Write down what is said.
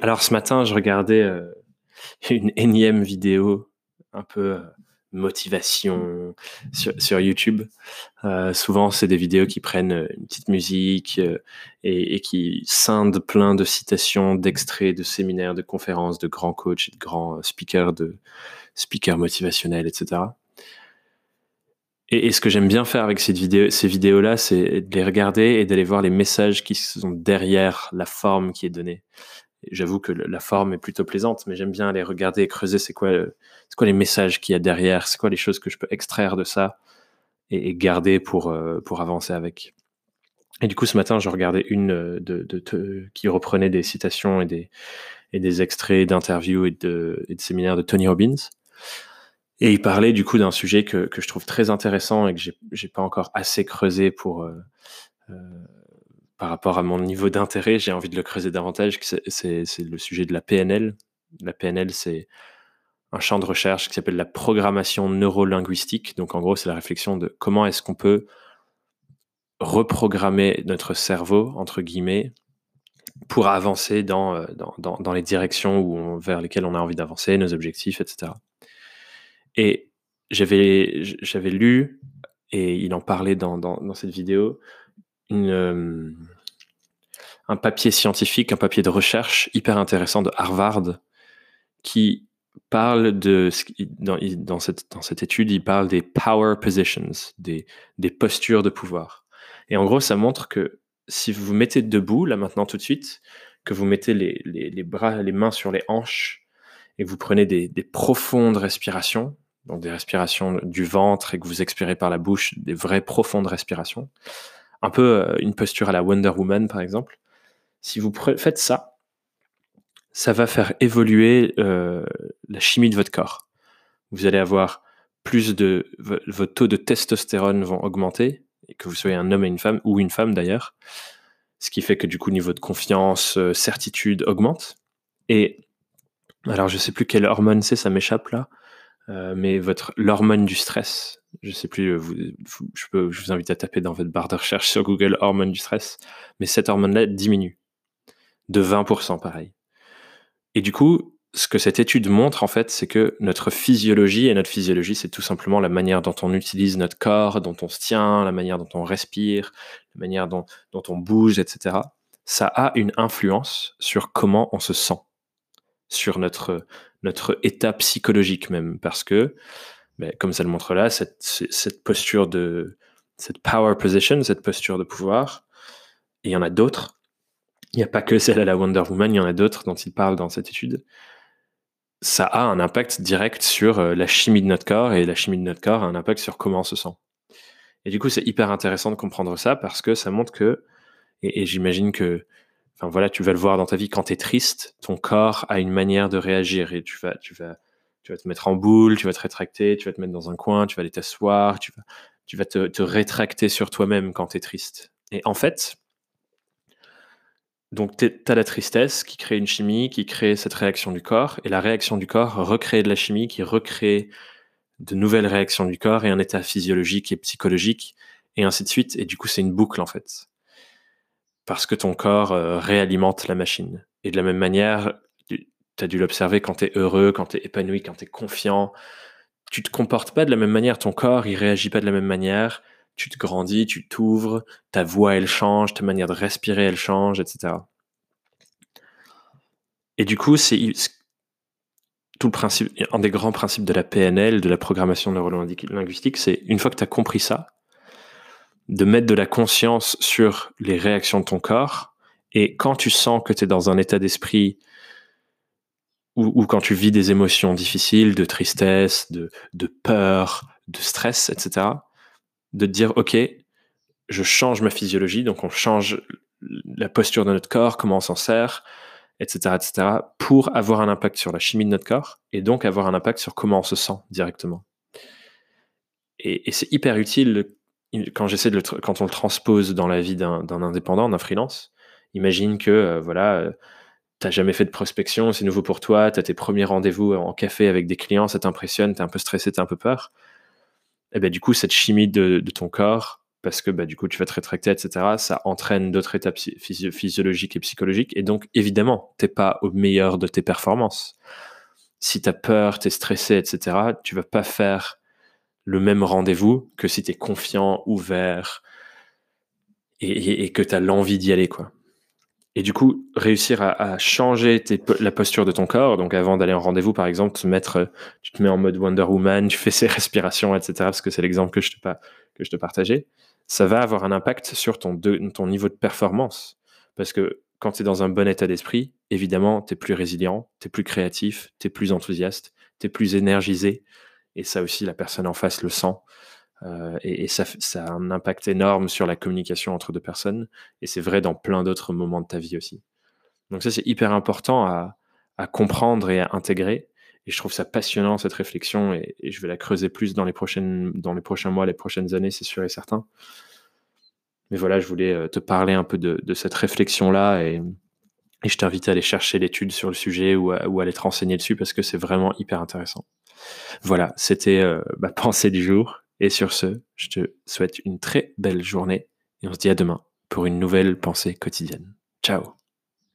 Alors ce matin, je regardais euh, une énième vidéo un peu euh, motivation sur, YouTube. Euh, souvent, c'est des vidéos qui prennent une petite musique et, qui scindent plein de citations, d'extraits de séminaires, de conférences, de grands coachs, de grands speakers, de speakers motivationnels, etc. Et, ce que j'aime bien faire avec ces vidéos, ces vidéos-là, c'est de les regarder et d'aller voir les messages qui sont derrière la forme qui est donnée. J'avoue que la forme est plutôt plaisante, mais j'aime bien aller regarder et creuser c'est quoi, c'est quoi les messages qu'il y a derrière, c'est quoi les choses que je peux extraire de ça et, garder pour, euh, pour avancer avec. Et du coup, ce matin, je regardais une euh, qui reprenait des citations et des, et des extraits d'interviews et de, et de séminaires de Tony Robbins. Et il parlait du coup d'un sujet que, que, je trouve très intéressant et que j'ai pas encore assez creusé pour, euh, par rapport à mon niveau d'intérêt, j'ai envie de le creuser davantage. C'est le sujet de la PNL. La PNL, c'est un champ de recherche qui s'appelle la programmation neurolinguistique. Donc en gros, c'est la réflexion de comment est-ce qu'on peut reprogrammer notre cerveau, entre guillemets, pour avancer dans, euh, les directions où vers lesquelles on a envie d'avancer, nos objectifs, etc. Et j'avais lu, et il en parlait dans cette vidéo, une, euh, un papier scientifique, un papier de recherche hyper intéressant de Harvard qui parle de dans, dans, cette, dans cette étude, il parle des power positions, des, des postures de pouvoir. Et en gros, ça montre que si vous vous mettez debout, là maintenant tout de suite, que vous mettez les, les, les bras, les mains sur les hanches et que vous prenez des, des, profondes respirations, donc des respirations du ventre et que vous expirez par la bouche, des vraies profondes respirations, un peu euh, une posture à la Wonder Woman par exemple. Si vous faites ça, ça va faire évoluer euh, la chimie de votre corps. Vous allez avoir plus de votre taux de testostérone vont augmenter, et que vous soyez un homme et une femme ou une femme d'ailleurs, ce qui fait que du coup niveau de confiance, euh, certitude augmente. Et alors je sais plus quelle hormone c'est, ça m'échappe là, mais votre l'hormone du stress, je sais plus, vous, je, peux, vous invite à taper dans votre barre de recherche sur Google hormone du stress, mais cette hormone-là diminue de 20%, pareil. Et du coup, ce que cette étude montre, en fait, c'est que notre physiologie, et notre physiologie, c'est tout simplement la manière dont on utilise notre corps, dont on se tient, la manière dont on respire, la manière dont on bouge, etc. Ça a une influence sur comment on se sent, sur notre, notre état psychologique même, parce que mais comme ça le montre là, cette, posture de cette power position, cette posture de pouvoir, et il y en a d'autres. Il n'y a pas que celle à la Wonder Woman, il y en a d'autres dont il parle dans cette étude. Ça a un impact direct sur euh, la chimie de notre corps et la chimie de notre corps a un impact sur comment on se sent. Et du coup, c'est hyper intéressant de comprendre ça parce que ça montre que, et j'imagine que, enfin voilà, tu vas le voir dans ta vie quand tu es triste, ton corps a une manière de réagir et tu vas, tu vas, tu vas te mettre en boule, tu vas te rétracter, tu vas te mettre dans un coin, tu vas aller t'asseoir, tu vas, tu vas te, rétracter sur toi-même quand tu es triste. Et en fait, donc tu as la tristesse qui crée une chimie, qui crée cette réaction du corps, et la réaction du corps recrée de la chimie, qui recrée de nouvelles réactions du corps et un état physiologique et psychologique, et ainsi de suite. Et du coup, c'est une boucle en fait. Parce que ton corps euh, réalimente la machine. Et de la même manière, tu as dû l'observer quand tu es heureux, quand tu es épanoui, quand tu es confiant. Tu te comportes pas de la même manière, ton corps, il réagit pas de la même manière. Tu te grandis, tu t'ouvres, ta voix, elle change, ta manière de respirer, elle change, etc. Et du coup, c'est tout le principe, un des grands principes de la PNL, de la programmation neurolinguistique, c'est une fois que tu as compris ça, de mettre de la conscience sur les réactions de ton corps. Et quand tu sens que tu es dans un état d'esprit ou, quand tu vis des émotions difficiles, de tristesse, de, de peur, de stress, etc., de te dire, OK, je change ma physiologie, donc on change la posture de notre corps, comment on s'en sert, etc., etc., pour avoir un impact sur la chimie de notre corps et donc avoir un impact sur comment on se sent directement. Et, c'est hyper utile quand j'essaie de quand on le transpose dans la vie d'un indépendant, d'un freelance. Imagine que euh, voilà, euh, t'as jamais fait de prospection, c'est nouveau pour toi, tu as tes premiers rendez-vous en café avec des clients, ça t'impressionne, tu es un peu stressé, tu un peu peur. Et eh ben du coup, cette chimie de, ton corps parce que bah, du coup, tu vas te rétracter, etc. Ça entraîne d'autres étapes physiologiques et psychologiques. Et donc, évidemment, tu n'es pas au meilleur de tes performances. Si tu as peur, tu es stressé, etc., tu vas pas faire le même rendez-vous que si tu es confiant, ouvert et, que tu as l'envie d'y aller. quoi. Et du coup, réussir à, changer la posture de ton corps. Donc, avant d'aller en rendez-vous, par exemple, te mettre, tu te mets en mode Wonder Woman, tu fais ses respirations, etc. Parce que c'est l'exemple que je te, que je te partageais ça va avoir un impact sur ton, ton niveau de performance. Parce que quand tu es dans un bon état d'esprit, évidemment, tu es plus résilient, tu es plus créatif, tu es plus enthousiaste, tu es plus énergisé. Et ça aussi, la personne en face le sent. Euh, et, ça, a un impact énorme sur la communication entre deux personnes. Et c'est vrai dans plein d'autres moments de ta vie aussi. Donc ça, c'est hyper important à, comprendre et à intégrer. Et je trouve ça passionnant, cette réflexion, et, je vais la creuser plus dans les, prochaines, dans les prochains mois, les prochaines années, c'est sûr et certain. Mais voilà, je voulais euh, te parler un peu de, cette réflexion-là, je t'invite à aller chercher l'étude sur le sujet ou à, aller te renseigner dessus, parce que c'est vraiment hyper intéressant. Voilà, c'était euh, ma pensée du jour. Et sur ce, je te souhaite une très belle journée, et on se dit à demain pour une nouvelle pensée quotidienne. Ciao